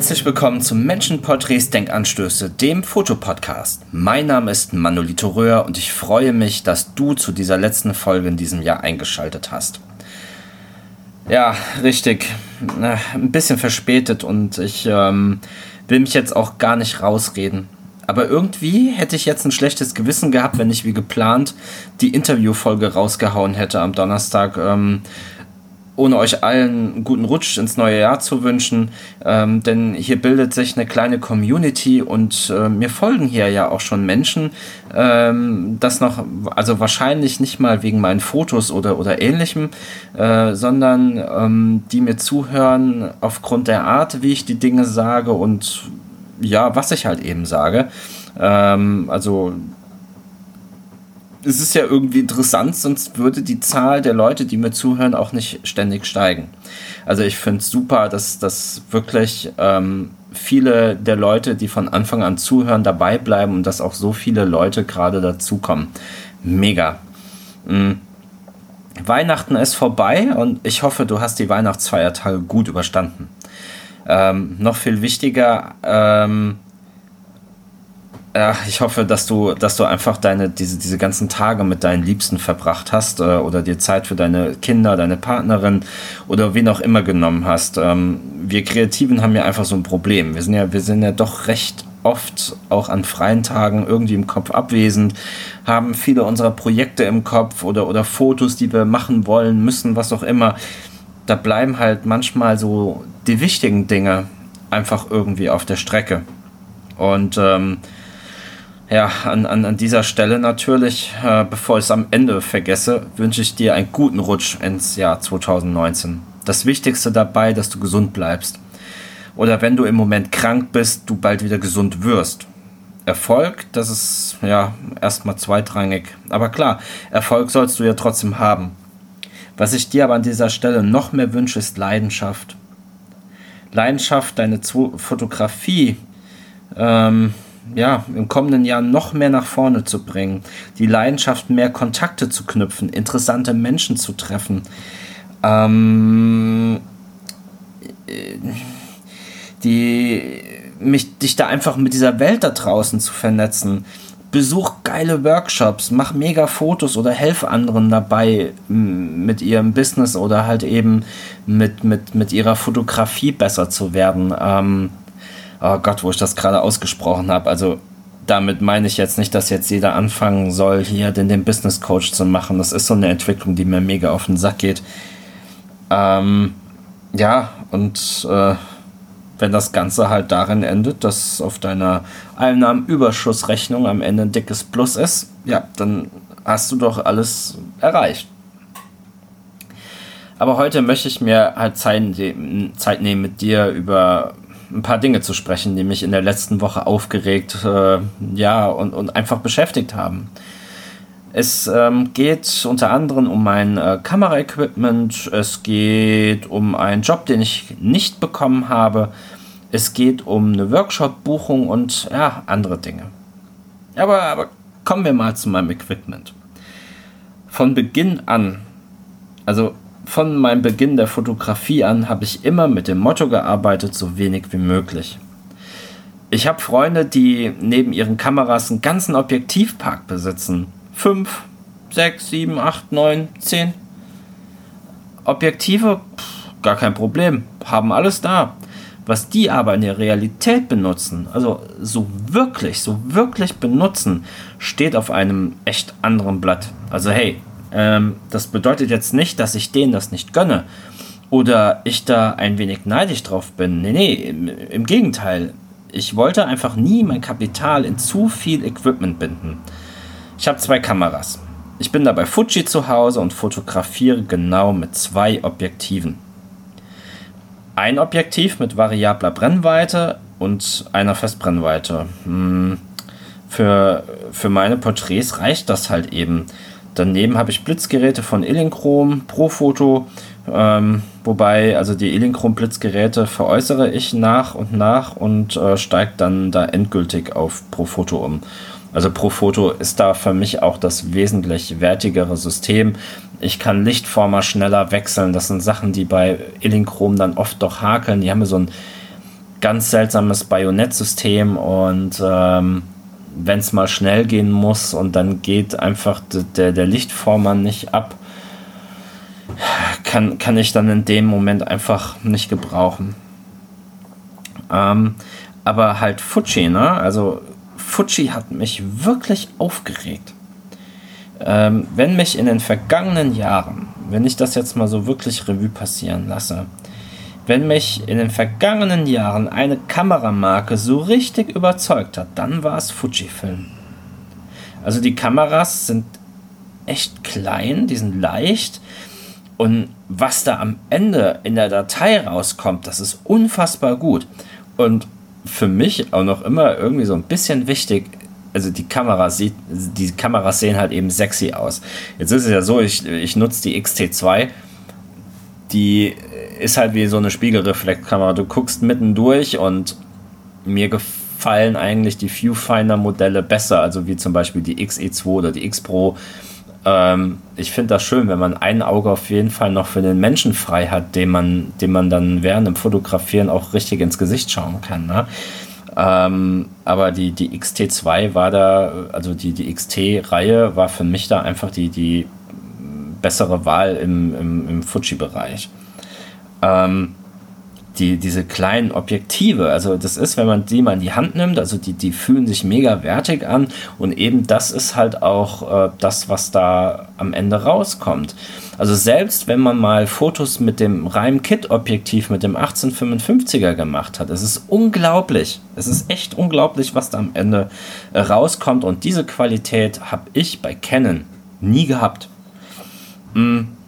Herzlich willkommen zum Menschenporträts Denkanstöße, dem Fotopodcast. Mein Name ist Manolito Röhr und ich freue mich, dass du zu dieser letzten Folge in diesem Jahr eingeschaltet hast. Ja, richtig. Ein bisschen verspätet und ich ähm, will mich jetzt auch gar nicht rausreden. Aber irgendwie hätte ich jetzt ein schlechtes Gewissen gehabt, wenn ich wie geplant die Interviewfolge rausgehauen hätte am Donnerstag. Ähm, ohne euch allen einen guten Rutsch ins neue Jahr zu wünschen, ähm, denn hier bildet sich eine kleine Community und äh, mir folgen hier ja auch schon Menschen, ähm, das noch, also wahrscheinlich nicht mal wegen meinen Fotos oder, oder ähnlichem, äh, sondern ähm, die mir zuhören aufgrund der Art, wie ich die Dinge sage und ja, was ich halt eben sage. Ähm, also es ist ja irgendwie interessant, sonst würde die Zahl der Leute, die mir zuhören, auch nicht ständig steigen. Also ich finde es super, dass, dass wirklich ähm, viele der Leute, die von Anfang an zuhören, dabei bleiben und dass auch so viele Leute gerade dazukommen. Mega. Mhm. Weihnachten ist vorbei und ich hoffe, du hast die Weihnachtsfeiertage gut überstanden. Ähm, noch viel wichtiger, ähm, ja, ich hoffe, dass du, dass du einfach deine, diese, diese ganzen Tage mit deinen Liebsten verbracht hast äh, oder dir Zeit für deine Kinder, deine Partnerin oder wen auch immer genommen hast. Ähm, wir Kreativen haben ja einfach so ein Problem. Wir sind ja, wir sind ja doch recht oft auch an freien Tagen irgendwie im Kopf abwesend, haben viele unserer Projekte im Kopf oder, oder Fotos, die wir machen wollen, müssen, was auch immer. Da bleiben halt manchmal so die wichtigen Dinge einfach irgendwie auf der Strecke. Und ähm, ja, an, an, an dieser Stelle natürlich, äh, bevor ich es am Ende vergesse, wünsche ich dir einen guten Rutsch ins Jahr 2019. Das Wichtigste dabei, dass du gesund bleibst. Oder wenn du im Moment krank bist, du bald wieder gesund wirst. Erfolg, das ist ja erstmal zweitrangig. Aber klar, Erfolg sollst du ja trotzdem haben. Was ich dir aber an dieser Stelle noch mehr wünsche, ist Leidenschaft. Leidenschaft, deine Fotografie ähm, ja, im kommenden Jahr noch mehr nach vorne zu bringen, die Leidenschaft, mehr Kontakte zu knüpfen, interessante Menschen zu treffen, ähm, die, mich, dich da einfach mit dieser Welt da draußen zu vernetzen. Besuch geile Workshops, mach mega Fotos oder helf anderen dabei, mit ihrem Business oder halt eben mit, mit, mit ihrer Fotografie besser zu werden. Ähm, oh Gott, wo ich das gerade ausgesprochen habe. Also damit meine ich jetzt nicht, dass jetzt jeder anfangen soll, hier den, den Business Coach zu machen. Das ist so eine Entwicklung, die mir mega auf den Sack geht. Ähm, ja, und äh, wenn das Ganze halt darin endet, dass auf deiner Einnahmenüberschussrechnung am Ende ein dickes Plus ist, ja, dann hast du doch alles erreicht. Aber heute möchte ich mir halt Zeit, Zeit nehmen, mit dir über ein paar Dinge zu sprechen, die mich in der letzten Woche aufgeregt äh, ja, und, und einfach beschäftigt haben. Es ähm, geht unter anderem um mein äh, Kameraequipment, es geht um einen Job, den ich nicht bekommen habe, es geht um eine Workshop-Buchung und ja, andere Dinge. Aber, aber kommen wir mal zu meinem Equipment. Von Beginn an, also von meinem Beginn der Fotografie an habe ich immer mit dem Motto gearbeitet, so wenig wie möglich. Ich habe Freunde, die neben ihren Kameras einen ganzen Objektivpark besitzen. Fünf, sechs, sieben, acht, neun, zehn. Objektive, pff, gar kein Problem, haben alles da. Was die aber in der Realität benutzen, also so wirklich, so wirklich benutzen, steht auf einem echt anderen Blatt. Also hey, ähm, das bedeutet jetzt nicht, dass ich denen das nicht gönne oder ich da ein wenig neidisch drauf bin. Nee, nee, im, im Gegenteil. Ich wollte einfach nie mein Kapital in zu viel Equipment binden. Ich habe zwei Kameras. Ich bin da bei Fuji zu Hause und fotografiere genau mit zwei Objektiven. Ein Objektiv mit variabler Brennweite und einer Festbrennweite. Hm, für, für meine Porträts reicht das halt eben. Daneben habe ich Blitzgeräte von Illinchrom, Profoto, ähm, wobei also die Illinchrom-Blitzgeräte veräußere ich nach und nach und äh, steige dann da endgültig auf Profoto um. Also Profoto ist da für mich auch das wesentlich wertigere System. Ich kann Lichtformer schneller wechseln. Das sind Sachen, die bei Illinchrom dann oft doch hakeln. Die haben so ein ganz seltsames Bajonettsystem und ähm, wenn es mal schnell gehen muss und dann geht einfach der, der Lichtvormann nicht ab, kann, kann ich dann in dem Moment einfach nicht gebrauchen. Ähm, aber halt Fuji, ne? Also Fuji hat mich wirklich aufgeregt. Ähm, wenn mich in den vergangenen Jahren, wenn ich das jetzt mal so wirklich Revue passieren lasse, wenn mich in den vergangenen Jahren eine Kameramarke so richtig überzeugt hat, dann war es Fujifilm. Also die Kameras sind echt klein, die sind leicht und was da am Ende in der Datei rauskommt, das ist unfassbar gut. Und für mich auch noch immer irgendwie so ein bisschen wichtig, also die Kamera sieht, die Kameras sehen halt eben sexy aus. Jetzt ist es ja so, ich, ich nutze die XT2, die ist halt wie so eine Spiegelreflexkamera. Du guckst mitten durch und mir gefallen eigentlich die Viewfinder-Modelle besser, also wie zum Beispiel die XE2 oder die X Pro. Ähm, ich finde das schön, wenn man ein Auge auf jeden Fall noch für den Menschen frei hat, dem man, dem man dann während dem Fotografieren auch richtig ins Gesicht schauen kann. Ne? Ähm, aber die, die XT2 war da, also die, die XT-Reihe war für mich da einfach die, die bessere Wahl im, im, im Fuji-Bereich ähm, die, diese kleinen Objektive, also das ist, wenn man die mal in die Hand nimmt, also die, die fühlen sich mega wertig an und eben das ist halt auch äh, das, was da am Ende rauskommt. Also selbst wenn man mal Fotos mit dem Reim Kit Objektiv mit dem 1855er gemacht hat, es ist unglaublich. Es ist echt unglaublich, was da am Ende äh, rauskommt und diese Qualität habe ich bei Canon nie gehabt. Mm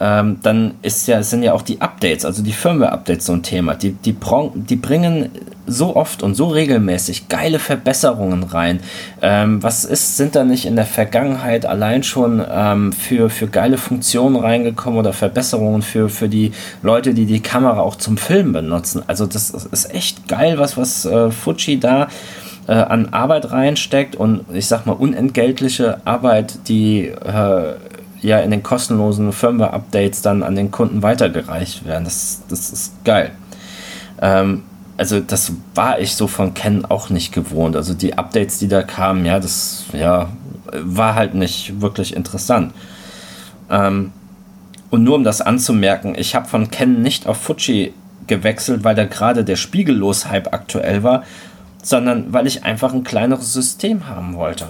ähm, dann ist ja, sind ja auch die Updates, also die Firmware-Updates so ein Thema. Die, die, die bringen so oft und so regelmäßig geile Verbesserungen rein. Ähm, was ist, sind da nicht in der Vergangenheit allein schon ähm, für, für geile Funktionen reingekommen oder Verbesserungen für, für die Leute, die die Kamera auch zum Filmen benutzen? Also das ist echt geil, was, was äh, Fuji da äh, an Arbeit reinsteckt und ich sag mal unentgeltliche Arbeit, die äh, ja in den kostenlosen Firmware-Updates dann an den Kunden weitergereicht werden. Das, das ist geil. Ähm, also das war ich so von Ken auch nicht gewohnt. Also die Updates, die da kamen, ja, das ja, war halt nicht wirklich interessant. Ähm, und nur um das anzumerken, ich habe von Ken nicht auf Fuji gewechselt, weil da gerade der Spiegellos-Hype aktuell war, sondern weil ich einfach ein kleineres System haben wollte.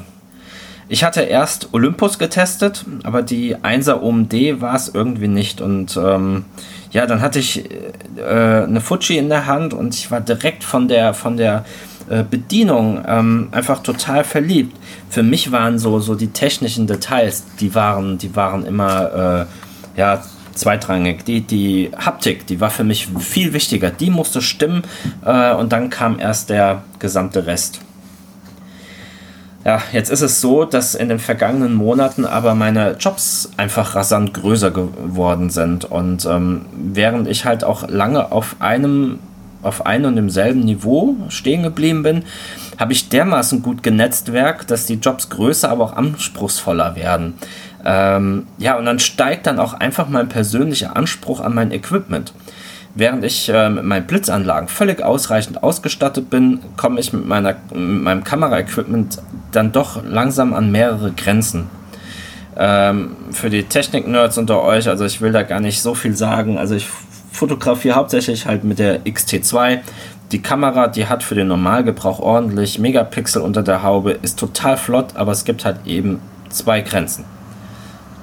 Ich hatte erst Olympus getestet, aber die 1er OMD war es irgendwie nicht. Und ähm, ja, dann hatte ich äh, eine Fuji in der Hand und ich war direkt von der, von der äh, Bedienung ähm, einfach total verliebt. Für mich waren so, so die technischen Details, die waren, die waren immer äh, ja, zweitrangig. Die, die Haptik, die war für mich viel wichtiger. Die musste stimmen äh, und dann kam erst der gesamte Rest. Ja, jetzt ist es so, dass in den vergangenen Monaten aber meine Jobs einfach rasant größer geworden sind. Und ähm, während ich halt auch lange auf einem, auf einem und demselben Niveau stehen geblieben bin, habe ich dermaßen gut Genetztwerk, dass die Jobs größer, aber auch anspruchsvoller werden. Ähm, ja, und dann steigt dann auch einfach mein persönlicher Anspruch an mein Equipment. Während ich äh, mit meinen Blitzanlagen völlig ausreichend ausgestattet bin, komme ich mit, meiner, mit meinem Kameraequipment dann doch langsam an mehrere Grenzen. Ähm, für die Technik-Nerds unter euch, also ich will da gar nicht so viel sagen. Also ich fotografiere hauptsächlich halt mit der XT2. Die Kamera, die hat für den Normalgebrauch ordentlich Megapixel unter der Haube, ist total flott, aber es gibt halt eben zwei Grenzen.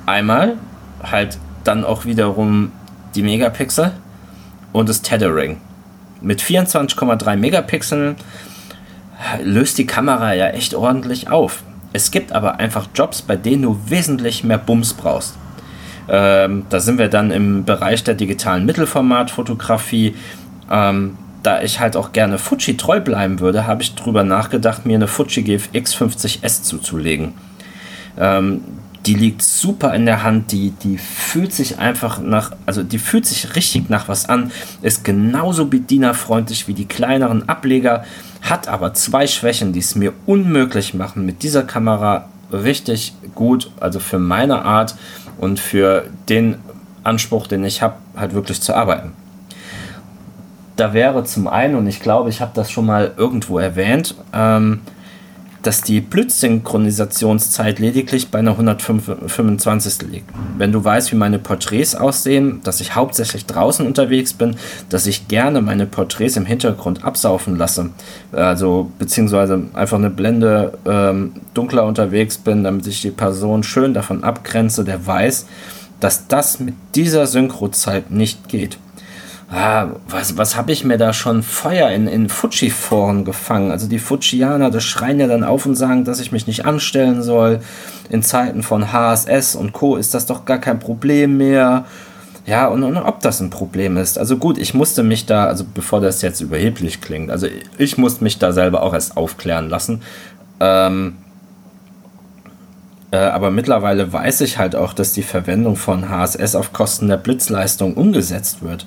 Einmal halt dann auch wiederum die Megapixel und das Tethering. Mit 24,3 Megapixeln löst die Kamera ja echt ordentlich auf. Es gibt aber einfach Jobs, bei denen du wesentlich mehr Bums brauchst. Ähm, da sind wir dann im Bereich der digitalen Mittelformatfotografie. Ähm, da ich halt auch gerne Fuji treu bleiben würde, habe ich darüber nachgedacht, mir eine Fuji GFX 50S zuzulegen. Ähm, die liegt super in der Hand, die, die fühlt sich einfach nach, also die fühlt sich richtig nach was an, ist genauso bedienerfreundlich wie die kleineren Ableger, hat aber zwei Schwächen, die es mir unmöglich machen, mit dieser Kamera richtig gut, also für meine Art und für den Anspruch, den ich habe, halt wirklich zu arbeiten. da wäre zum einen, und ich glaube, ich habe das schon mal irgendwo erwähnt, ähm, dass die Blitzsynchronisationszeit lediglich bei einer 125. liegt. Wenn du weißt, wie meine Porträts aussehen, dass ich hauptsächlich draußen unterwegs bin, dass ich gerne meine Porträts im Hintergrund absaufen lasse, also beziehungsweise einfach eine Blende ähm, dunkler unterwegs bin, damit ich die Person schön davon abgrenze, der weiß, dass das mit dieser Synchrozeit nicht geht ah, was, was habe ich mir da schon Feuer in, in Fuji-Foren gefangen? Also die Fujianer, das schreien ja dann auf und sagen, dass ich mich nicht anstellen soll. In Zeiten von HSS und Co. ist das doch gar kein Problem mehr. Ja, und, und ob das ein Problem ist. Also gut, ich musste mich da, also bevor das jetzt überheblich klingt, also ich musste mich da selber auch erst aufklären lassen. Ähm, äh, aber mittlerweile weiß ich halt auch, dass die Verwendung von HSS auf Kosten der Blitzleistung umgesetzt wird.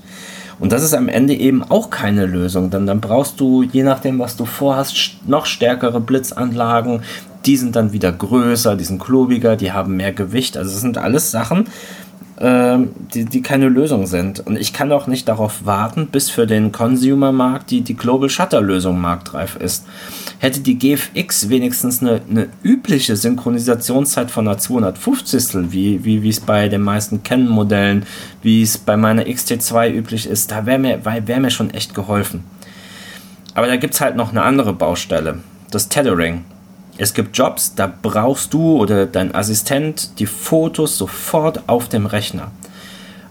Und das ist am Ende eben auch keine Lösung, denn dann brauchst du, je nachdem, was du vorhast, noch stärkere Blitzanlagen. Die sind dann wieder größer, die sind klobiger, die haben mehr Gewicht. Also es sind alles Sachen, die, die keine Lösung sind. Und ich kann auch nicht darauf warten, bis für den Consumer-Markt die, die Global Shutter-Lösung marktreif ist. Hätte die GFX wenigstens eine, eine übliche Synchronisationszeit von einer 250. wie, wie, wie es bei den meisten Canon-Modellen, wie es bei meiner XT2 üblich ist, da wäre mir, wär mir schon echt geholfen. Aber da gibt es halt noch eine andere Baustelle, das Tethering. Es gibt Jobs, da brauchst du oder dein Assistent die Fotos sofort auf dem Rechner.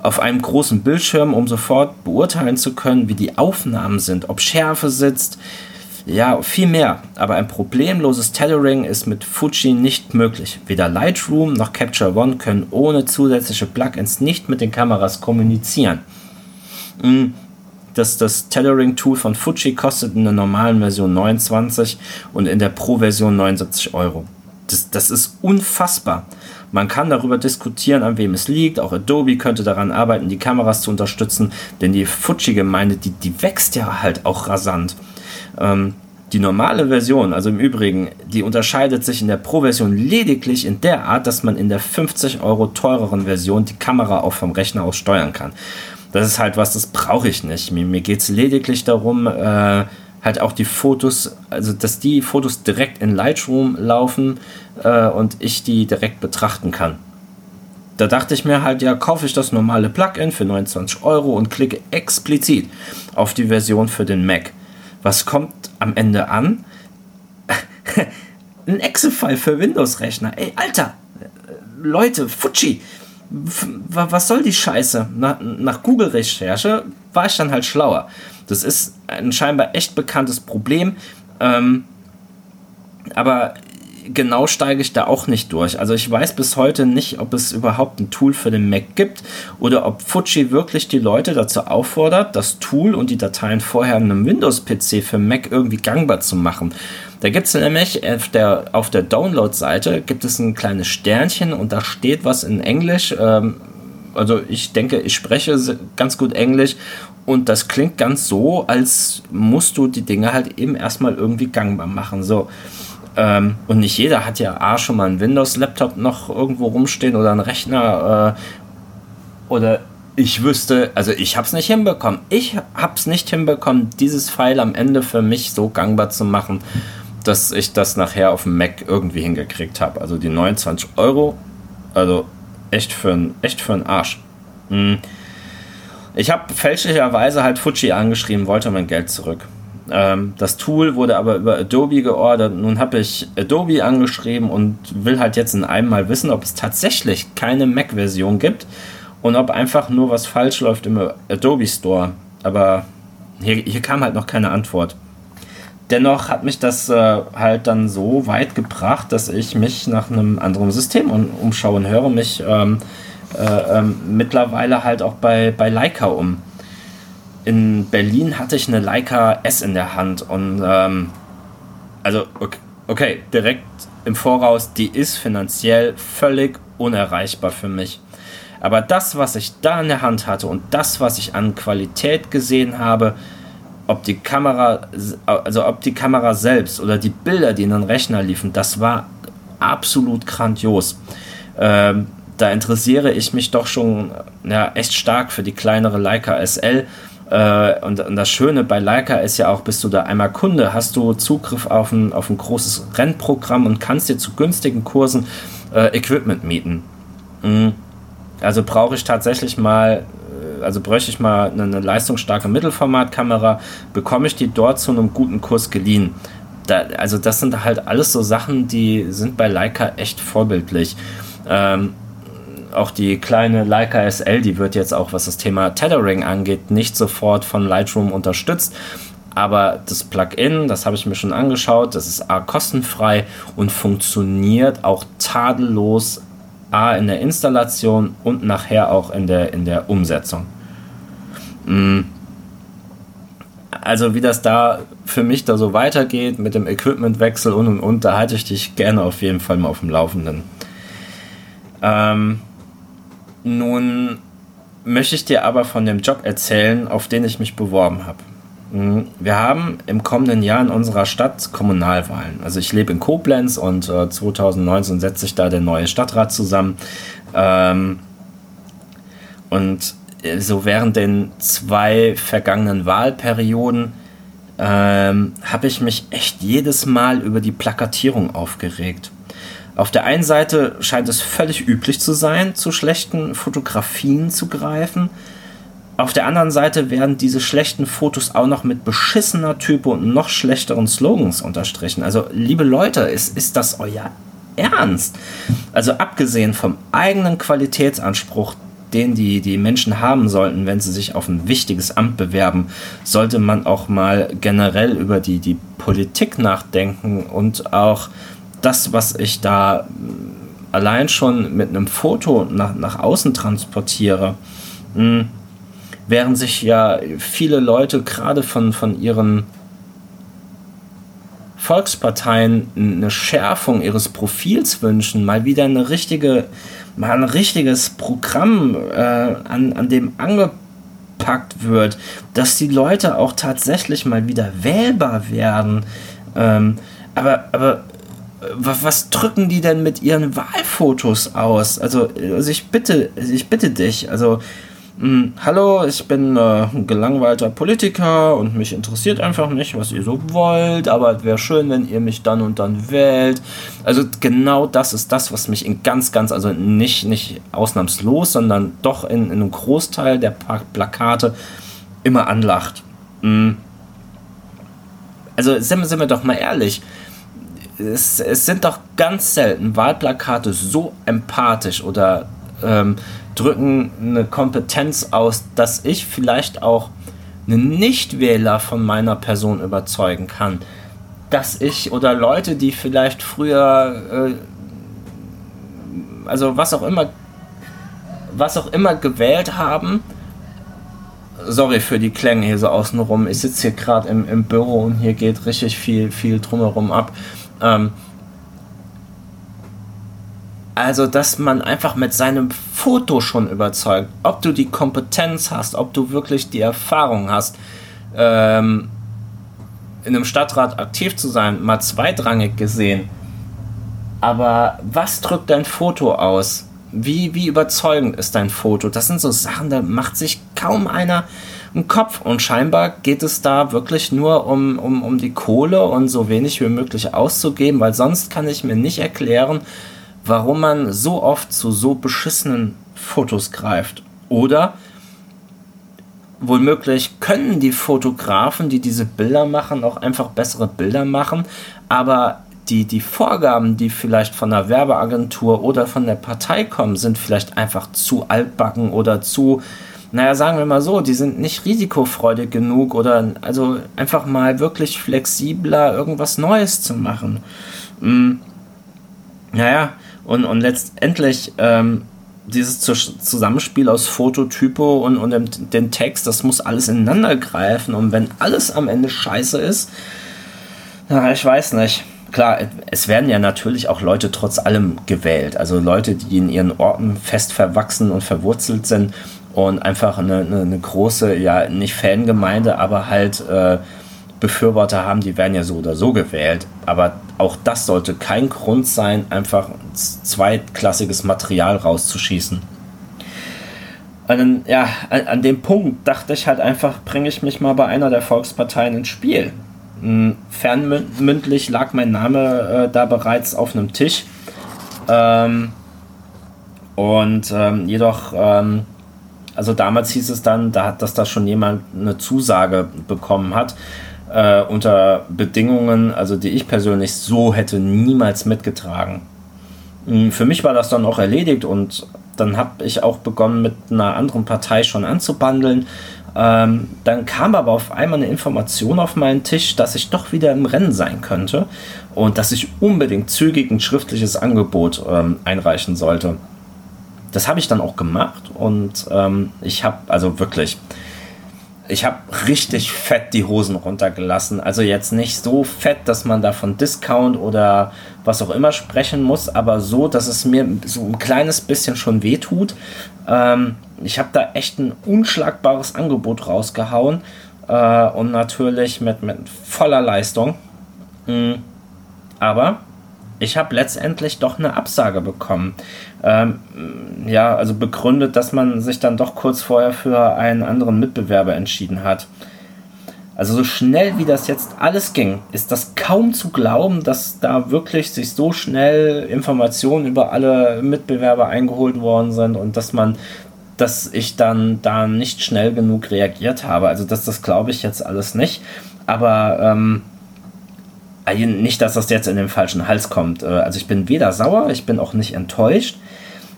Auf einem großen Bildschirm, um sofort beurteilen zu können, wie die Aufnahmen sind, ob Schärfe sitzt, ja, viel mehr. Aber ein problemloses Tethering ist mit Fuji nicht möglich. Weder Lightroom noch Capture One können ohne zusätzliche Plugins nicht mit den Kameras kommunizieren. Hm, das, das Tethering-Tool von Fuji kostet in der normalen Version 29 und in der Pro-Version 79 Euro. Das, das ist unfassbar. Man kann darüber diskutieren, an wem es liegt. Auch Adobe könnte daran arbeiten, die Kameras zu unterstützen, denn die Fuji-Gemeinde, die, die wächst ja halt auch rasant. Ähm, die normale Version, also im Übrigen, die unterscheidet sich in der Pro-Version lediglich in der Art, dass man in der 50 Euro teureren Version die Kamera auch vom Rechner aus steuern kann das ist halt was, das brauche ich nicht. Mir, mir geht es lediglich darum, äh, halt auch die Fotos, also dass die Fotos direkt in Lightroom laufen äh, und ich die direkt betrachten kann. Da dachte ich mir halt, ja, kaufe ich das normale Plugin für 29 Euro und klicke explizit auf die Version für den Mac. Was kommt am Ende an? Ein Excel-File für Windows-Rechner. Ey, Alter! Leute, Fuji! Was soll die Scheiße? Nach, nach Google-Recherche war ich dann halt schlauer. Das ist ein scheinbar echt bekanntes Problem. Ähm, aber genau steige ich da auch nicht durch. Also ich weiß bis heute nicht, ob es überhaupt ein Tool für den Mac gibt oder ob Fuji wirklich die Leute dazu auffordert, das Tool und die Dateien vorher in einem Windows-PC für Mac irgendwie gangbar zu machen. Da gibt es nämlich auf der, auf der Download-Seite gibt es ein kleines Sternchen und da steht was in Englisch. Ähm, also ich denke, ich spreche ganz gut Englisch und das klingt ganz so, als musst du die Dinge halt eben erstmal irgendwie gangbar machen. So. Ähm, und nicht jeder hat ja A schon mal einen Windows-Laptop noch irgendwo rumstehen oder einen Rechner äh, oder ich wüsste, also ich habe es nicht hinbekommen. Ich habe es nicht hinbekommen, dieses File am Ende für mich so gangbar zu machen, dass ich das nachher auf dem Mac irgendwie hingekriegt habe. Also die 29 Euro, also echt für echt Arsch. Hm. Ich habe fälschlicherweise halt Fuji angeschrieben, wollte mein Geld zurück. Ähm, das Tool wurde aber über Adobe geordert. Nun habe ich Adobe angeschrieben und will halt jetzt in einem Mal wissen, ob es tatsächlich keine Mac-Version gibt und ob einfach nur was falsch läuft im Adobe Store. Aber hier, hier kam halt noch keine Antwort. Dennoch hat mich das äh, halt dann so weit gebracht, dass ich mich nach einem anderen System um, umschaue und höre mich ähm, äh, ähm, mittlerweile halt auch bei, bei Leica um in Berlin hatte ich eine Leica S in der Hand und ähm, also okay, okay, direkt im Voraus, die ist finanziell völlig unerreichbar für mich. Aber das, was ich da in der Hand hatte und das, was ich an Qualität gesehen habe, ob die Kamera, also ob die Kamera selbst oder die Bilder, die in den Rechner liefen, das war absolut grandios. Ähm, da interessiere ich mich doch schon ja, echt stark für die kleinere Leica SL Äh, und, und, das Schöne bei Leica ist ja auch, bist du da einmal Kunde, hast du Zugriff auf ein, auf ein großes Rennprogramm und kannst dir zu günstigen Kursen äh, Equipment mieten. Mhm. Also brauche ich tatsächlich mal, also bräuchte ich mal eine, eine leistungsstarke Mittelformatkamera, bekomme ich die dort zu einem guten Kurs geliehen. Da, also das sind halt alles so Sachen, die sind bei Leica echt vorbildlich. Ähm, auch die kleine Leica SL, die wird jetzt auch, was das Thema Tethering angeht, nicht sofort von Lightroom unterstützt. Aber das Plugin, das habe ich mir schon angeschaut, das ist A, kostenfrei und funktioniert auch tadellos A in der Installation und nachher auch in der, in der Umsetzung. Mm. Also wie das da für mich da so weitergeht mit dem Equipmentwechsel und und und, da halte ich dich gerne auf jeden Fall mal auf dem Laufenden. Ähm, nun möchte ich dir aber von dem Job erzählen, auf den ich mich beworben habe. Mhm. Wir haben im kommenden Jahr in unserer Stadt Kommunalwahlen. Also ich lebe in Koblenz und äh, 2019 setze ich da den neuen Stadtrat zusammen. Ähm, und äh, so während den zwei vergangenen Wahlperioden ähm, habe ich mich echt jedes Mal über die Plakatierung aufgeregt. Auf der einen Seite scheint es völlig üblich zu sein, zu schlechten Fotografien zu greifen. Auf der anderen Seite werden diese schlechten Fotos auch noch mit beschissener Type und noch schlechteren Slogans unterstrichen. Also, liebe Leute, ist, ist das euer Ernst? Also, abgesehen vom eigenen Qualitätsanspruch, den die, die Menschen haben sollten, wenn sie sich auf ein wichtiges Amt bewerben, sollte man auch mal generell über die, die Politik nachdenken und auch das, was ich da mm, allein schon mit einem Foto nach, nach außen transportiere, mh, mm, während sich ja viele Leute gerade von, von ihren Volksparteien eine Schärfung ihres Profils wünschen, mal wieder eine richtige, mal ein richtiges Programm, äh, an, an dem angepackt wird, dass die Leute auch tatsächlich mal wieder wählbar werden. Ähm, aber, aber was drücken die denn mit ihren Wahlfotos aus? Also, also ich bitte, ich bitte dich, also hallo, ich bin äh, ein gelangweilter Politiker und mich interessiert einfach nicht, was ihr so wollt, aber es wäre schön, wenn ihr mich dann und dann wählt. Also genau das ist das, was mich in ganz, ganz, also nicht, nicht ausnahmslos, sondern doch in, in einem Großteil der Plakate immer anlacht. Mhm. Also sind, sind wir doch mal ehrlich, es, es sind doch ganz selten Wahlplakate so empathisch oder ähm, drücken eine Kompetenz aus, dass ich vielleicht auch einen Nichtwähler von meiner Person überzeugen kann. Dass ich oder Leute, die vielleicht früher, äh, also was auch immer, was auch immer gewählt haben, sorry für die Klänge hier so außenrum. Ich sitze hier gerade im, im Büro und hier geht richtig viel, viel drumherum ab. Ähm, also, dass man einfach mit seinem Foto schon überzeugt, ob du die Kompetenz hast, ob du wirklich die Erfahrung hast, ähm, in einem Stadtrat aktiv zu sein, mal zweitrangig gesehen. Aber was drückt dein Foto aus? Wie, wie überzeugend ist dein Foto? Das sind so Sachen, da macht sich kaum einer im Kopf. Und scheinbar geht es da wirklich nur um, um, um die Kohle und so wenig wie möglich auszugeben, weil sonst kann ich mir nicht erklären, warum man so oft zu so beschissenen Fotos greift. Oder womöglich können die Fotografen, die diese Bilder machen, auch einfach bessere Bilder machen, aber die, die Vorgaben, die vielleicht von der Werbeagentur oder von der Partei kommen, sind vielleicht einfach zu altbacken oder zu naja, sagen wir mal so, die sind nicht risikofreudig genug oder also einfach mal wirklich flexibler irgendwas Neues zu machen. Mhm. Naja, und, und letztendlich ähm, dieses Zusammenspiel aus Fototypo und, und dem, dem Text, das muss alles ineinander greifen und wenn alles am Ende scheiße ist, na, ich weiß nicht klar, es werden ja natürlich auch Leute trotz allem gewählt. Also Leute, die in ihren Orten fest verwachsen und verwurzelt sind und einfach eine, eine, eine große, ja, nicht Fangemeinde, aber halt äh, Befürworter haben, die werden ja so oder so gewählt. Aber auch das sollte kein Grund sein, einfach zweitklassiges Material rauszuschießen. an, ja, an, an, dem Punkt dachte ich halt einfach, bringe ich mich mal bei einer der Volksparteien ins Spiel. Hm, fernmündlich lag mein Name äh, da bereits auf einem Tisch. Ähm, und ähm, jedoch, ähm, also damals hieß es dann, da, dass da schon jemand eine Zusage bekommen hat, äh, unter Bedingungen, also die ich persönlich so hätte niemals mitgetragen. Hm, für mich war das dann auch erledigt und dann habe ich auch begonnen, mit einer anderen Partei schon anzubandeln. Ähm, dann kam aber auf einmal eine Information auf meinen Tisch, dass ich doch wieder im Rennen sein könnte und dass ich unbedingt zügig ein schriftliches Angebot ähm, einreichen sollte. Das habe ich dann auch gemacht und ähm, ich habe also wirklich ich habe richtig fett die Hosen runtergelassen. Also jetzt nicht so fett, dass man da von Discount oder was auch immer sprechen muss, aber so, dass es mir so ein kleines bisschen schon wehtut. Ähm, ich habe da echt ein unschlagbares Angebot rausgehauen äh, und natürlich mit, mit voller Leistung. Mhm. Aber ich habe letztendlich doch eine Absage bekommen. Ähm, ja, also begründet, dass man sich dann doch kurz vorher für einen anderen Mitbewerber entschieden hat. Also so schnell wie das jetzt alles ging, ist das kaum zu glauben, dass da wirklich sich so schnell Informationen über alle Mitbewerber eingeholt worden sind und dass man, dass ich dann da nicht schnell genug reagiert habe. Also das, das glaube ich jetzt alles nicht. Aber ähm, nicht, dass das jetzt in den falschen Hals kommt. Äh, also ich bin weder sauer, ich bin auch nicht enttäuscht.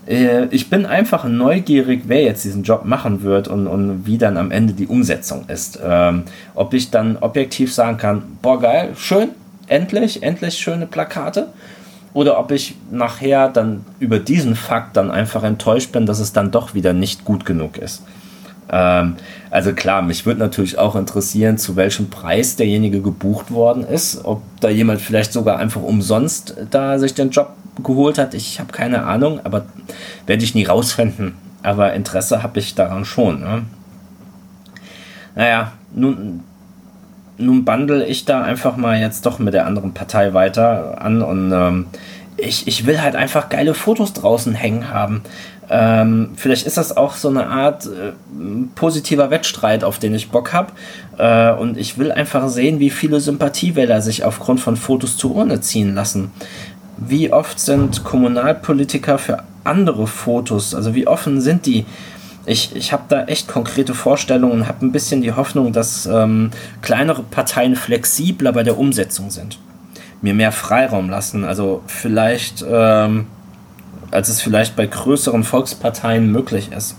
Äh, ich bin einfach neugierig, wer jetzt diesen Job machen wird und, und wie dann am Ende die Umsetzung ist. Ähm, ob ich dann objektiv sagen kann, boah geil, schön, endlich, endlich schöne Plakate. Oder ob ich nachher dann über diesen Fakt dann einfach enttäuscht bin, dass es dann doch wieder nicht gut genug ist. Ähm, also klar, mich würde natürlich auch interessieren, zu welchem Preis derjenige gebucht worden ist. Ob da jemand vielleicht sogar einfach umsonst da sich den Job geholt hat. Ich habe keine Ahnung, aber werde ich nie rausfinden. Aber Interesse habe ich daran schon. Ne? Naja, nun, nun bundle ich da einfach mal jetzt doch mit der anderen Partei weiter an und ähm, ich, ich will halt einfach geile Fotos draußen hängen haben. Ähm, vielleicht ist das auch so eine Art äh, positiver Wettstreit, auf den ich Bock habe. Äh, und ich will einfach sehen, wie viele Sympathiewähler sich aufgrund von Fotos zur Urne ziehen lassen. Wie oft sind Kommunalpolitiker für andere Fotos, also wie offen sind die? Ich, ich habe da echt konkrete Vorstellungen und habe ein bisschen die Hoffnung, dass ähm, kleinere Parteien flexibler bei der Umsetzung sind. Mir mehr Freiraum lassen. Also vielleicht ähm, als es vielleicht bei größeren Volksparteien möglich ist.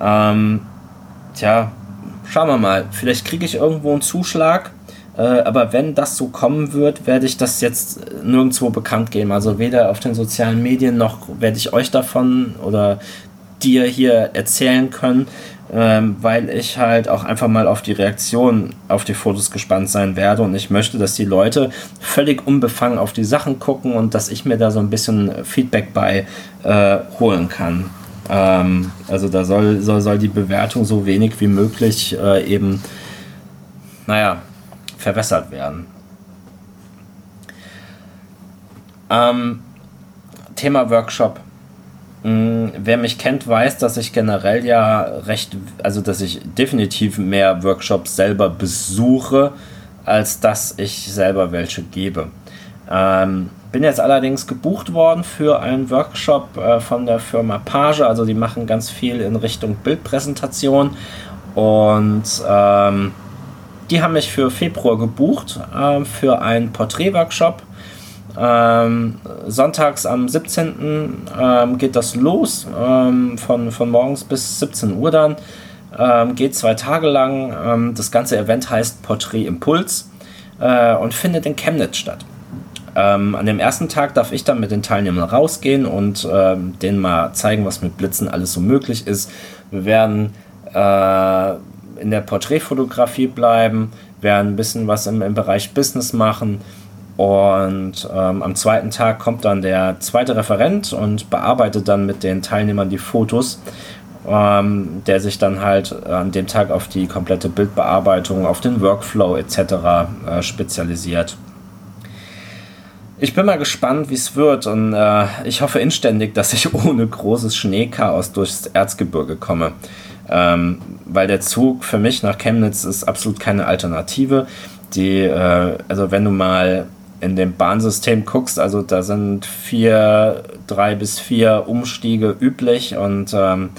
Ähm, tja, schauen wir mal. Vielleicht kriege ich irgendwo einen Zuschlag. Äh, aber wenn das so kommen wird, werde ich das jetzt nirgendwo bekannt geben. Also weder auf den sozialen Medien noch werde ich euch davon oder dir hier erzählen können ähm, weil ich halt auch einfach mal auf die Reaktion auf die Fotos gespannt sein werde und ich möchte, dass die Leute völlig unbefangen auf die Sachen gucken und dass ich mir da so ein bisschen Feedback bei äh, holen kann. Ähm, also da soll, soll, soll die Bewertung so wenig wie möglich äh, eben, naja, verwässert werden. Ähm, Thema Workshop wer mich kennt, weiß, dass ich generell ja recht, also dass ich definitiv mehr Workshops selber besuche, als dass ich selber welche gebe. Ähm, bin jetzt allerdings gebucht worden für einen Workshop äh, von der Firma Page, also die machen ganz viel in Richtung Bildpräsentation. Und ähm, die haben mich für Februar gebucht äh, für einen Porträtworkshop ähm, sonntags am 17. Ähm, geht das los, ähm, von, von morgens bis 17 Uhr dann. Ähm, geht zwei Tage lang. Ähm, das ganze Event heißt Porträt Impuls äh, und findet in Chemnitz statt. Ähm, an dem ersten Tag darf ich dann mit den Teilnehmern rausgehen und denen mal zeigen, was mit Blitzen alles so möglich ist. Wir werden äh, in der Porträtfotografie bleiben, werden ein bisschen was im, im Bereich Business machen und ähm, am zweiten Tag kommt dann der zweite Referent und bearbeitet dann mit den Teilnehmern die Fotos, ähm, der sich dann halt an dem Tag auf die komplette Bildbearbeitung, auf den Workflow etc. Äh, spezialisiert. Ich bin mal gespannt, wie es wird und äh, ich hoffe inständig, dass ich ohne großes Schneechaos durchs Erzgebirge komme. Ähm, weil der Zug für mich nach Chemnitz ist absolut keine Alternative. Die, äh, also wenn du mal in dem Bahnsystem guckst, also da sind vier, drei bis vier Umstiege üblich und ähm,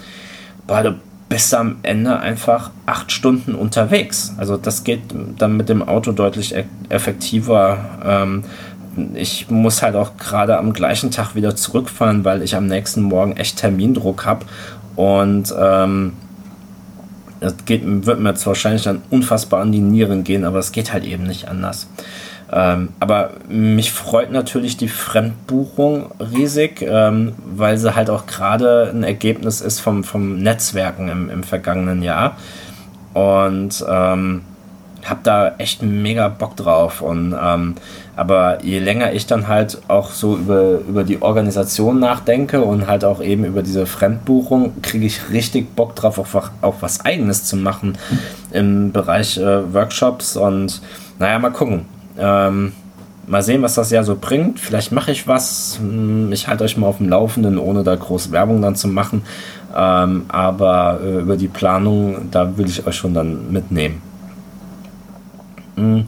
boah, du bist am Ende einfach acht Stunden unterwegs. Also das geht dann mit dem Auto deutlich e-, effektiver. Ähm, ich muss halt auch gerade am gleichen Tag wieder zurückfahren, weil ich am nächsten Morgen echt Termindruck habe. Und ähm, das geht, wird mir jetzt wahrscheinlich dann unfassbar an die Nieren gehen, aber es geht halt eben nicht anders. Ähm, aber mich freut natürlich die Fremdbuchung riesig, ähm, weil sie halt auch gerade ein Ergebnis ist vom, vom Netzwerken im, im vergangenen Jahr. Und ähm, habe da echt mega Bock drauf. Und ähm, aber je länger ich dann halt auch so über, über die Organisation nachdenke und halt auch eben über diese Fremdbuchung, kriege ich richtig Bock drauf, auch, auch was Eigenes zu machen im Bereich äh, Workshops. Und naja, mal gucken. Ähm, mal sehen, was das Jahr so bringt. Vielleicht mache ich was. Hm, ich halte euch mal auf dem Laufenden, ohne da groß Werbung dann zu machen. Ähm, aber äh, über die Planung, da will ich euch schon dann mitnehmen. Hm.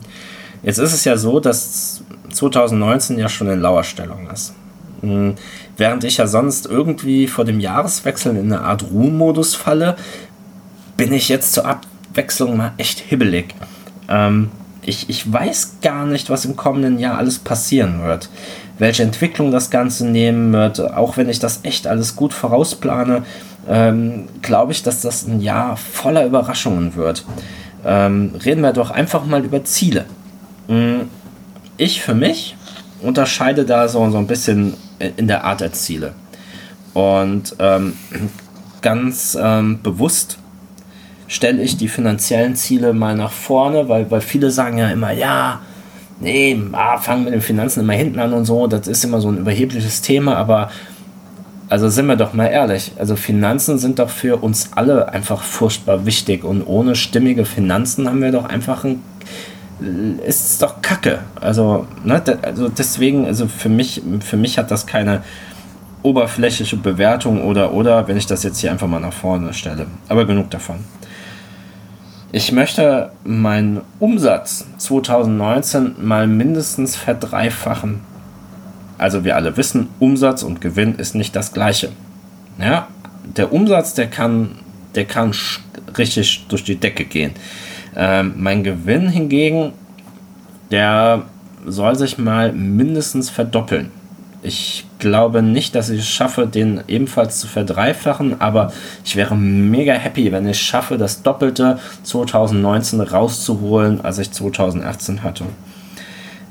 Jetzt ist es ja so, dass 2019 ja schon in Lauerstellung ist. Hm. Während ich ja sonst irgendwie vor dem Jahreswechsel in eine Art Ruhemodus falle, bin ich jetzt zur Abwechslung mal echt hibbelig. Ähm, ich, ich weiß gar nicht, was im kommenden Jahr alles passieren wird. Welche Entwicklung das Ganze nehmen wird. Auch wenn ich das echt alles gut vorausplane, ähm, glaube ich, dass das ein Jahr voller Überraschungen wird ähm, reden wir doch einfach mal über Ziele. Mm, ich für mich unterscheide da so, so ein bisschen in der Art der Ziele. Und ähm, ganz ähm, bewusst stelle ich die finanziellen Ziele mal nach vorne, weil, weil viele sagen ja immer, ja, nee, ah, fangen mit den Finanzen immer hinten an und so, das ist immer so ein überhebliches Thema, aber also sind wir doch mal ehrlich, also Finanzen sind doch für uns alle einfach furchtbar wichtig und ohne stimmige Finanzen haben wir doch einfach ein ist doch Kacke. Also, ne, also deswegen, also für mich, für mich hat das keine oberflächliche Bewertung oder oder, wenn ich das jetzt hier einfach mal nach vorne stelle. Aber genug davon. Ich möchte meinen Umsatz 2019 mal mindestens verdreifachen also wir alle wissen, Umsatz und Gewinn ist nicht das gleiche. Ja, der Umsatz, der kann, der kann richtig durch die Decke gehen. Ähm, mein Gewinn hingegen, der soll sich mal mindestens verdoppeln. Ich glaube nicht, dass ich es schaffe, den ebenfalls zu verdreifachen, aber ich wäre mega happy, wenn ich es schaffe, das Doppelte 2019 rauszuholen, als ich 2018 hatte.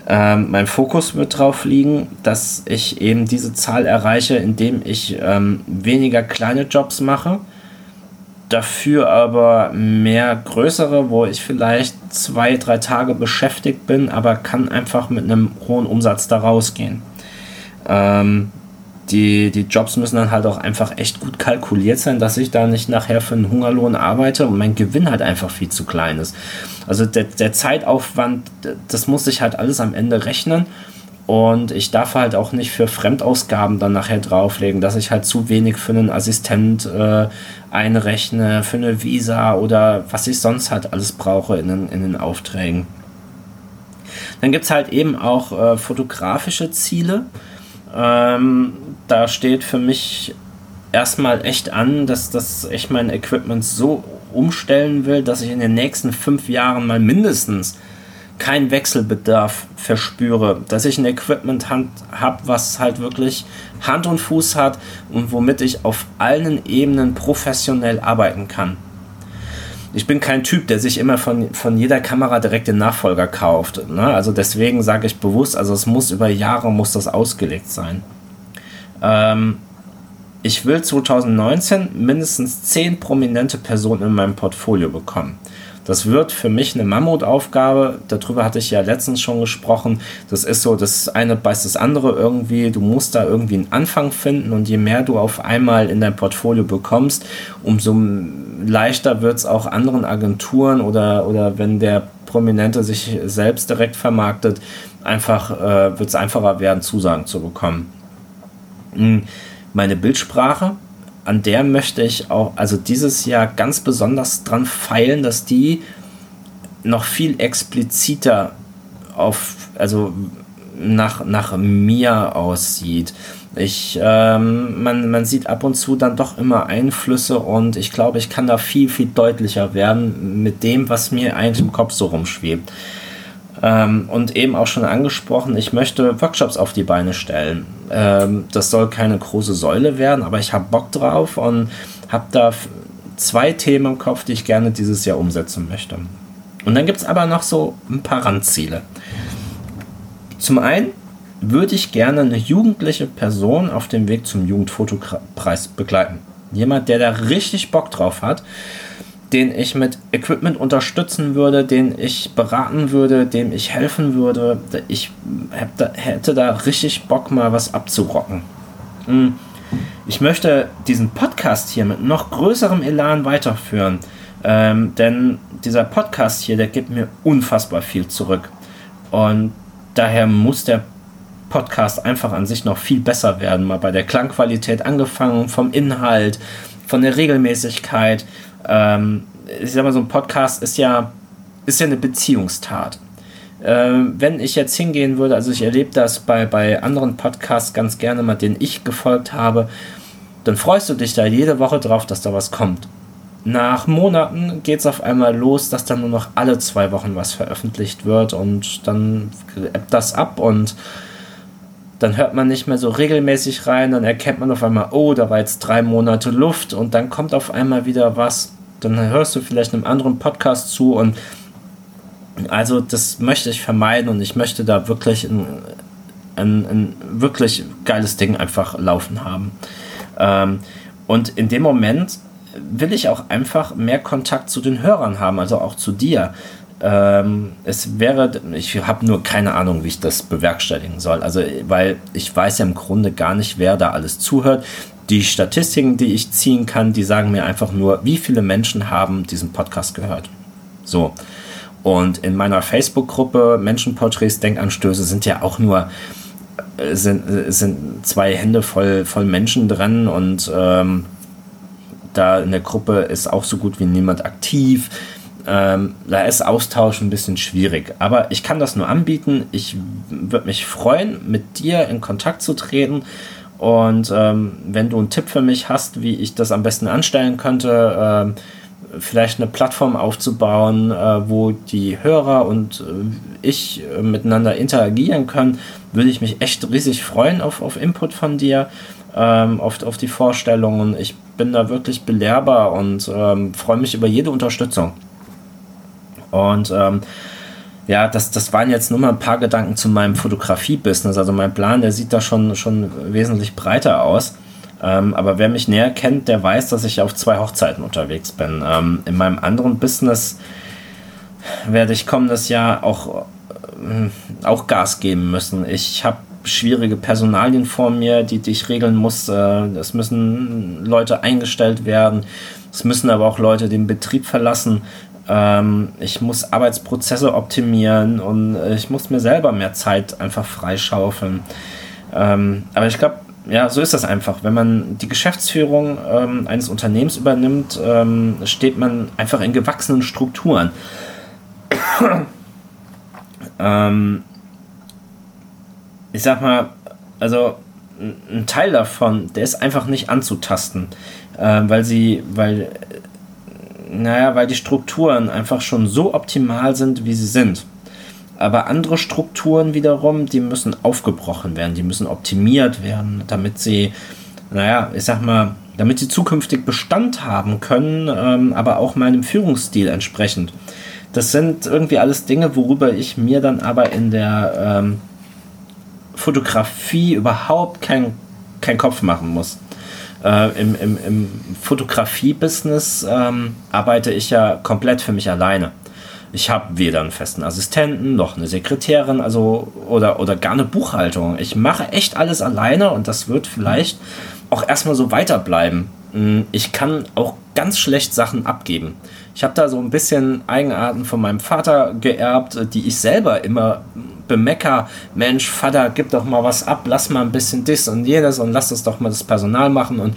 Ähm, mein Fokus wird darauf liegen, dass ich eben diese Zahl erreiche, indem ich ähm, weniger kleine Jobs mache, dafür aber mehr größere, wo ich vielleicht zwei, drei Tage beschäftigt bin, aber kann einfach mit einem hohen Umsatz da rausgehen. Ähm, die, die Jobs müssen dann halt auch einfach echt gut kalkuliert sein, dass ich da nicht nachher für einen Hungerlohn arbeite und mein Gewinn halt einfach viel zu klein ist. Also der, der Zeitaufwand, das muss ich halt alles am Ende rechnen. Und ich darf halt auch nicht für Fremdausgaben dann nachher drauflegen, dass ich halt zu wenig für einen Assistent äh, einrechne, für eine Visa oder was ich sonst halt alles brauche in den, in den Aufträgen. Dann gibt es halt eben auch äh, fotografische Ziele. Ähm, da steht für mich erstmal echt an, dass, dass ich mein Equipment so umstellen will, dass ich in den nächsten fünf Jahren mal mindestens keinen Wechselbedarf verspüre, dass ich ein Equipment habe, was halt wirklich Hand und Fuß hat und womit ich auf allen Ebenen professionell arbeiten kann. Ich bin kein Typ, der sich immer von, von jeder Kamera direkt den Nachfolger kauft. Ne? Also deswegen sage ich bewusst, also es muss über Jahre muss das ausgelegt sein. Ähm, ich will 2019 mindestens 10 prominente Personen in meinem Portfolio bekommen. Das wird für mich eine Mammutaufgabe. Darüber hatte ich ja letztens schon gesprochen. Das ist so, das eine beißt das andere irgendwie. Du musst da irgendwie einen Anfang finden und je mehr du auf einmal in dein Portfolio bekommst, umso leichter wird es auch anderen Agenturen oder, oder wenn der Prominente sich selbst direkt vermarktet, einfach äh, wird es einfacher werden, Zusagen zu bekommen. Hm, meine Bildsprache, an der möchte ich auch, also dieses Jahr ganz besonders dran feilen, dass die noch viel expliziter auf, also nach, nach mir aussieht. Ich, ähm, man, man sieht ab und zu dann doch immer Einflüsse und ich glaube, ich kann da viel, viel deutlicher werden mit dem, was mir eigentlich im Kopf so rumschwebt. Ähm, und eben auch schon angesprochen, ich möchte Workshops auf die Beine stellen. Ähm, das soll keine große Säule werden, aber ich habe Bock drauf und habe da zwei Themen im Kopf, die ich gerne dieses Jahr umsetzen möchte. Und dann gibt es aber noch so ein paar Randziele. Zum einen würde ich gerne eine jugendliche Person auf dem Weg zum Jugendfotopreis begleiten. Jemand, der da richtig Bock drauf hat, den ich mit Equipment unterstützen würde, den ich beraten würde, dem ich helfen würde. Ich hätte da richtig Bock, mal was abzurocken. Hm. Ich möchte diesen Podcast hier mit noch größerem Elan weiterführen, ähm, denn dieser Podcast hier, der gibt mir unfassbar viel zurück. Und daher muss der Podcast einfach an sich noch viel besser werden. Mal bei der Klangqualität angefangen, vom Inhalt, von der Regelmäßigkeit. Ähm, ich sag mal, so ein Podcast ist ja, ist ja eine Beziehungstat. Ähm, wenn ich jetzt hingehen würde, also ich erlebe das bei, bei anderen Podcasts ganz gerne mal, denen ich gefolgt habe, dann freust du dich da jede Woche drauf, dass da was kommt. Nach Monaten geht es auf einmal los, dass dann nur noch alle zwei Wochen was veröffentlicht wird und dann ebbt das ab und dann hört man nicht mehr so regelmäßig rein, dann erkennt man auf einmal, oh, da war jetzt drei Monate Luft und dann kommt auf einmal wieder was. Dann hörst du vielleicht einem anderen Podcast zu und also das möchte ich vermeiden und ich möchte da wirklich ein, ein, ein wirklich geiles Ding einfach laufen haben. Ähm, und in dem Moment will ich auch einfach mehr Kontakt zu den Hörern haben, also auch zu dir. Ähm, es wäre, ich habe nur keine Ahnung, wie ich das bewerkstelligen soll. Also, weil ich weiß ja im Grunde gar nicht, wer da alles zuhört. Die Statistiken, die ich ziehen kann, die sagen mir einfach nur, wie viele Menschen haben diesen Podcast gehört. So. Und in meiner Facebook-Gruppe Menschenporträts, Denkanstöße sind ja auch nur äh, sind, äh, sind zwei Hände voll, voll Menschen drin und ähm, da in der Gruppe ist auch so gut wie niemand aktiv. Ähm, da ist Austausch ein bisschen schwierig. Aber ich kann das nur anbieten. Ich würde mich freuen, mit dir in Kontakt zu treten. Und ähm, wenn du einen Tipp für mich hast, wie ich das am besten anstellen könnte, äh, vielleicht eine Plattform aufzubauen, äh, wo die Hörer und äh, ich äh, miteinander interagieren können, würde ich mich echt riesig freuen auf, auf Input von dir, ähm, auf, auf die Vorstellungen. Ich bin da wirklich belehrbar und ähm, freue mich über jede Unterstützung. Und ähm, ja, das, das waren jetzt nur mal ein paar Gedanken zu meinem Fotografie-Business. Also mein Plan, der sieht da schon, schon wesentlich breiter aus. Ähm, aber wer mich näher kennt, der weiß, dass ich auf zwei Hochzeiten unterwegs bin. Ähm, in meinem anderen Business werde ich kommendes Jahr auch, äh, auch Gas geben müssen. Ich habe schwierige Personalien vor mir, die, die ich regeln muss. Äh, es müssen Leute eingestellt werden. Es müssen aber auch Leute den Betrieb verlassen. Ähm, ich muss Arbeitsprozesse optimieren und ich muss mir selber mehr Zeit einfach freischaufeln. Ähm, aber ich glaube, ja, so ist das einfach. Wenn man die Geschäftsführung ähm, eines Unternehmens übernimmt, ähm, steht man einfach in gewachsenen Strukturen. ähm, ich sag mal, also ein Teil davon, der ist einfach nicht anzutasten, äh, weil sie, weil naja, weil die Strukturen einfach schon so optimal sind, wie sie sind. Aber andere Strukturen wiederum, die müssen aufgebrochen werden, die müssen optimiert werden, damit sie, naja, ich sag mal, damit sie zukünftig Bestand haben können, ähm, aber auch meinem Führungsstil entsprechend. Das sind irgendwie alles Dinge, worüber ich mir dann aber in der ähm, Fotografie überhaupt keinen kein Kopf machen muss. Äh, Im im, im Fotografie-Business ähm, arbeite ich ja komplett für mich alleine. Ich habe weder einen festen Assistenten noch eine Sekretärin, also oder, oder gar eine Buchhaltung. Ich mache echt alles alleine und das wird vielleicht auch erstmal so weiterbleiben. Hm, ich kann auch ganz schlecht Sachen abgeben. Ich habe da so ein bisschen Eigenarten von meinem Vater geerbt, die ich selber immer bemecker. Mensch, Vater, gib doch mal was ab, lass mal ein bisschen dies und jenes und lass das doch mal das Personal machen und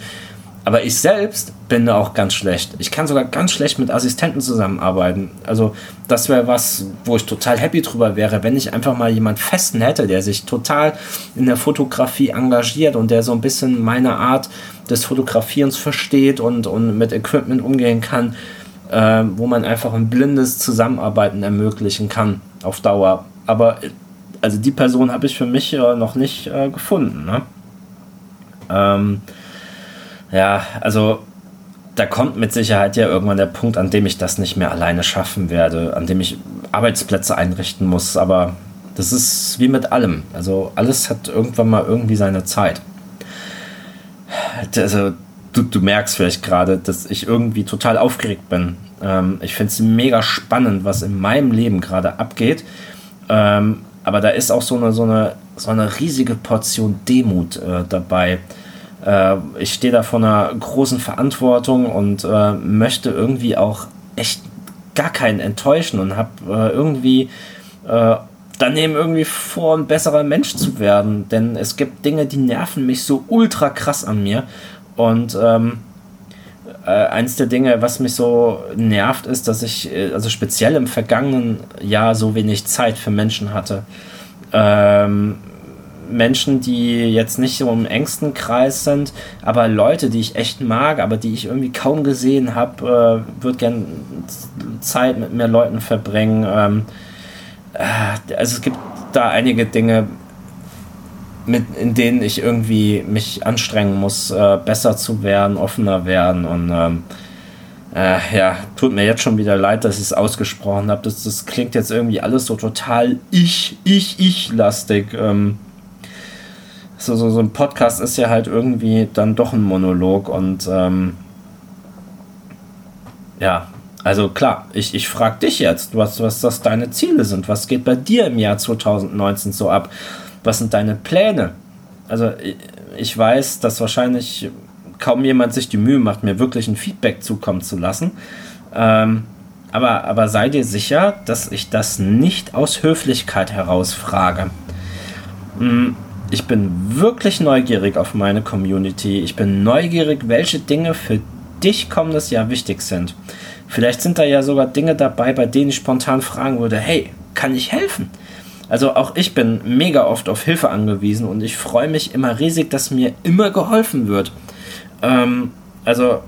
aber ich selbst bin da auch ganz schlecht. Ich kann sogar ganz schlecht mit Assistenten zusammenarbeiten. Also das wäre was, wo ich total happy drüber wäre, wenn ich einfach mal jemand festen hätte, der sich total in der Fotografie engagiert und der so ein bisschen meine Art des Fotografierens versteht und, und mit Equipment umgehen kann, äh, wo man einfach ein blindes Zusammenarbeiten ermöglichen kann auf Dauer. Aber also die Person habe ich für mich äh, noch nicht äh, gefunden. Ne? Ähm, ja, also da kommt mit Sicherheit ja irgendwann der Punkt, an dem ich das nicht mehr alleine schaffen werde, an dem ich Arbeitsplätze einrichten muss. Aber das ist wie mit allem. Also alles hat irgendwann mal irgendwie seine Zeit. Also du, du merkst vielleicht gerade, dass ich irgendwie total aufgeregt bin. Ähm, ich finde es mega spannend, was in meinem Leben gerade abgeht. Ähm, aber da ist auch so eine, so eine, so eine riesige Portion Demut äh, dabei äh, ich stehe da vor einer großen Verantwortung und äh, möchte irgendwie auch echt gar keinen enttäuschen und habe äh, irgendwie äh, daneben irgendwie vor, ein besserer Mensch zu werden. Denn es gibt Dinge, die nerven mich so ultra krass an mir. Und ähm, äh, eins der Dinge, was mich so nervt, ist, dass ich, äh, also speziell im vergangenen Jahr, so wenig Zeit für Menschen hatte. Ähm, Menschen, die jetzt nicht so im engsten Kreis sind, aber Leute, die ich echt mag, aber die ich irgendwie kaum gesehen habe, äh, würde gern Zeit mit mehr Leuten verbringen. Ähm, äh, also es gibt da einige Dinge, mit, in denen ich irgendwie mich anstrengen muss, äh, besser zu werden, offener werden und ähm, äh, ja, tut mir jetzt schon wieder leid, dass ich es ausgesprochen habe. Das, das klingt jetzt irgendwie alles so total ich, ich, ich lastig. Ähm, so, so, so ein Podcast ist ja halt irgendwie dann doch ein Monolog und ähm, ja, also klar, ich, ich frage dich jetzt, was, was das deine Ziele sind. Was geht bei dir im Jahr 2019 so ab? Was sind deine Pläne? Also ich, weiß, dass wahrscheinlich kaum jemand sich die Mühe macht, mir wirklich ein Feedback zukommen zu lassen. Ähm, aber, aber sei dir sicher, dass ich das nicht aus Höflichkeit heraus frage. Hm, ich bin wirklich neugierig auf meine Community. Ich bin neugierig, welche Dinge für dich kommendes Jahr wichtig sind. Vielleicht sind da ja sogar Dinge dabei, bei denen ich spontan fragen würde, hey, kann ich helfen? Also auch ich bin mega oft auf Hilfe angewiesen und ich freue mich immer riesig, dass mir immer geholfen wird. Ähm, also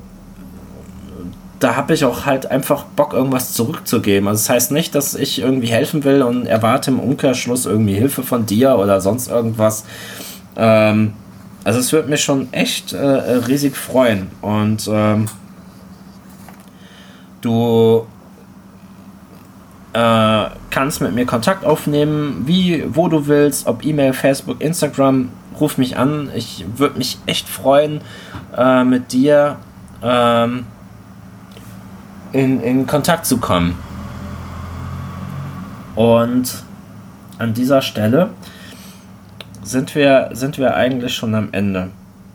da habe ich auch halt einfach Bock, irgendwas zurückzugeben. Also das heißt nicht, dass ich irgendwie helfen will und erwarte im Umkehrschluss irgendwie Hilfe von dir oder sonst irgendwas. Ähm, also es würde mich schon echt äh, riesig freuen. Und ähm, du äh, kannst mit mir Kontakt aufnehmen, wie, wo du willst, ob E-Mail, Facebook, Instagram, ruf mich an. Ich würde mich echt freuen, äh, mit dir ähm, in, in Kontakt zu kommen. Und an dieser Stelle sind wir, sind wir eigentlich schon am Ende.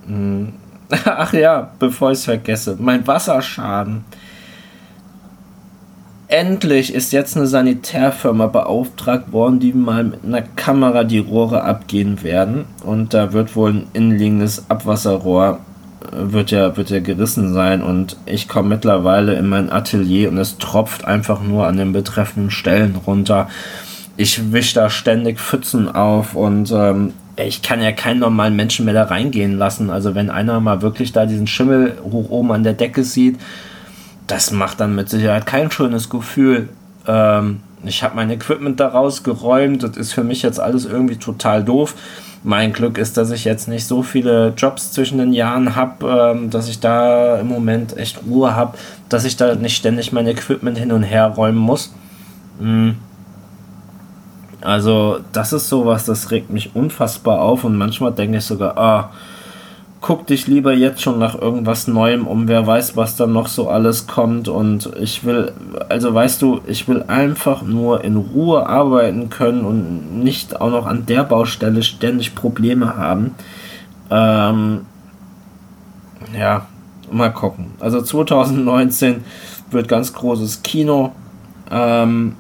Hm. Ach ja, bevor ich es vergesse, mein Wasserschaden. Endlich ist jetzt eine Sanitärfirma beauftragt worden, die mal mit einer Kamera die Rohre abgehen werden. Und da wird wohl ein innenliegendes Abwasserrohr wird ja, wird ja gerissen sein und ich komme mittlerweile in mein Atelier und es tropft einfach nur an den betreffenden Stellen runter. Ich wische da ständig Pfützen auf und ähm, ich kann ja keinen normalen Menschen mehr da reingehen lassen. Also wenn einer mal wirklich da diesen Schimmel hoch oben an der Decke sieht, das macht dann mit Sicherheit kein schönes Gefühl. Ähm, ich habe mein Equipment da rausgeräumt, das ist für mich jetzt alles irgendwie total doof mein Glück ist, dass ich jetzt nicht so viele Jobs zwischen den Jahren habe, ähm, dass ich da im Moment echt Ruhe habe, dass ich da nicht ständig mein Equipment hin und her räumen muss. Mhm. Also, das ist sowas, das regt mich unfassbar auf und manchmal denke ich sogar, ah, guck dich lieber jetzt schon nach irgendwas Neuem um, wer weiß, was dann noch so alles kommt. Und ich will, also weißt du, ich will einfach nur in Ruhe arbeiten können und nicht auch noch an der Baustelle ständig Probleme haben. Ähm, ja, mal gucken. Also 2019 wird ganz großes Kino. Ähm,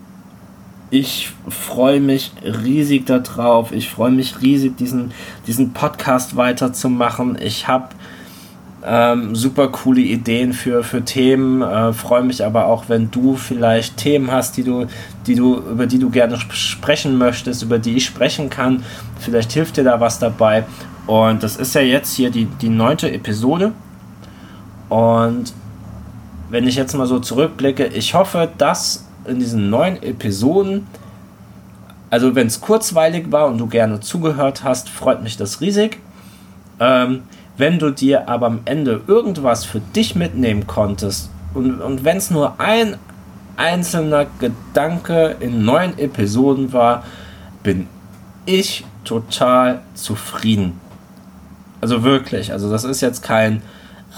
ich freue mich riesig darauf. Ich freue mich riesig, diesen, diesen Podcast weiterzumachen. Ich habe ähm, super coole Ideen für, für Themen. Äh, freue mich aber auch, wenn du vielleicht Themen hast, die du, die du, über die du gerne sprechen möchtest, über die ich sprechen kann. Vielleicht hilft dir da was dabei. Und das ist ja jetzt hier die, die neunte Episode. Und wenn ich jetzt mal so zurückblicke, ich hoffe, dass in diesen neun Episoden. Also wenn es kurzweilig war und du gerne zugehört hast, freut mich das riesig. Ähm, wenn du dir aber am Ende irgendwas für dich mitnehmen konntest und, und wenn es nur ein einzelner Gedanke in neun Episoden war, bin ich total zufrieden. Also wirklich, also das ist jetzt kein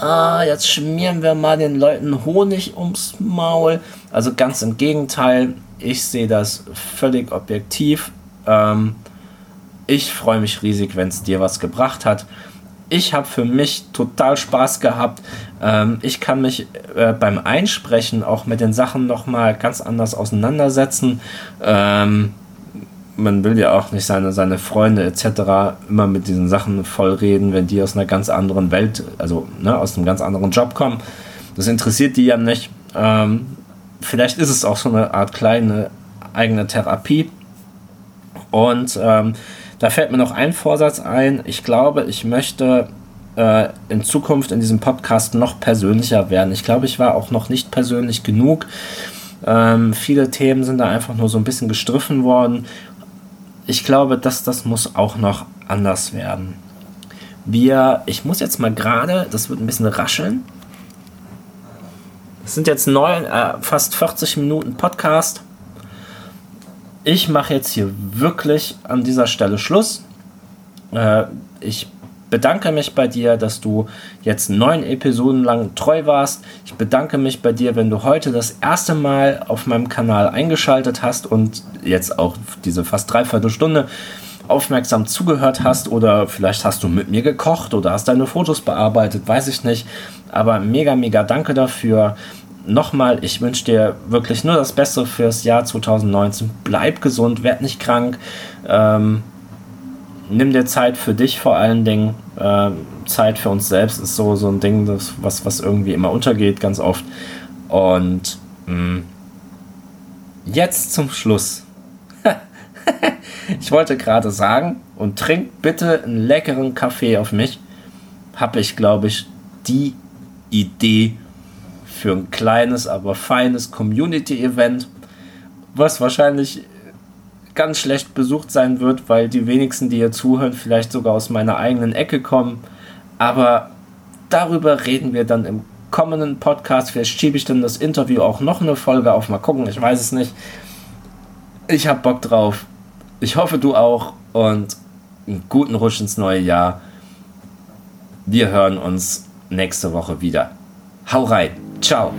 ah, jetzt schmieren wir mal den Leuten Honig ums Maul. Also ganz im Gegenteil, ich sehe das völlig objektiv. Ähm, ich freue mich riesig, wenn es dir was gebracht hat. Ich habe für mich total Spaß gehabt. Ähm, ich kann mich äh, beim Einsprechen auch mit den Sachen nochmal ganz anders auseinandersetzen. Ähm, man will ja auch nicht seine, seine Freunde etc. immer mit diesen Sachen vollreden, wenn die aus einer ganz anderen Welt, also ne, aus einem ganz anderen Job kommen. Das interessiert die ja nicht. Ähm, vielleicht ist es auch so eine Art kleine eigene Therapie. Und ähm, da fällt mir noch ein Vorsatz ein. Ich glaube, ich möchte äh, in Zukunft in diesem Podcast noch persönlicher werden. Ich glaube, ich war auch noch nicht persönlich genug. Ähm, viele Themen sind da einfach nur so ein bisschen gestriffen worden ich glaube, dass das muss auch noch anders werden. Wir, ich muss jetzt mal gerade, das wird ein bisschen rascheln. Es sind jetzt neun, äh, fast 40 Minuten Podcast. Ich mache jetzt hier wirklich an dieser Stelle Schluss. Äh, ich bedanke mich bei dir, dass du jetzt neun Episoden lang treu warst. Ich bedanke mich bei dir, wenn du heute das erste Mal auf meinem Kanal eingeschaltet hast und jetzt auch diese fast dreiviertel Stunde aufmerksam zugehört hast oder vielleicht hast du mit mir gekocht oder hast deine Fotos bearbeitet, weiß ich nicht. Aber mega, mega danke dafür. Nochmal, ich wünsche dir wirklich nur das Beste fürs Jahr 2019. Bleib gesund, werd nicht krank. Ähm, nimm dir Zeit für dich vor allen Dingen. Äh, Zeit für uns selbst ist so, so ein Ding, das, was, was irgendwie immer untergeht, ganz oft. Und mh, mm, jetzt zum Schluss. ich wollte gerade sagen, und trink bitte einen leckeren Kaffee auf mich. Habe ich, glaube ich, die Idee für ein kleines, aber feines Community-Event, was wahrscheinlich ganz schlecht besucht sein wird, weil die wenigsten, die hier zuhören, vielleicht sogar aus meiner eigenen Ecke kommen. Aber darüber reden wir dann im kommenden Podcast. Vielleicht schiebe ich dann das Interview auch noch eine Folge auf. Mal gucken, ich weiß es nicht. Ich habe Bock drauf. Ich hoffe, du auch. Und einen guten Rutsch ins neue Jahr. Wir hören uns nächste Woche wieder. Hau rein. Ciao.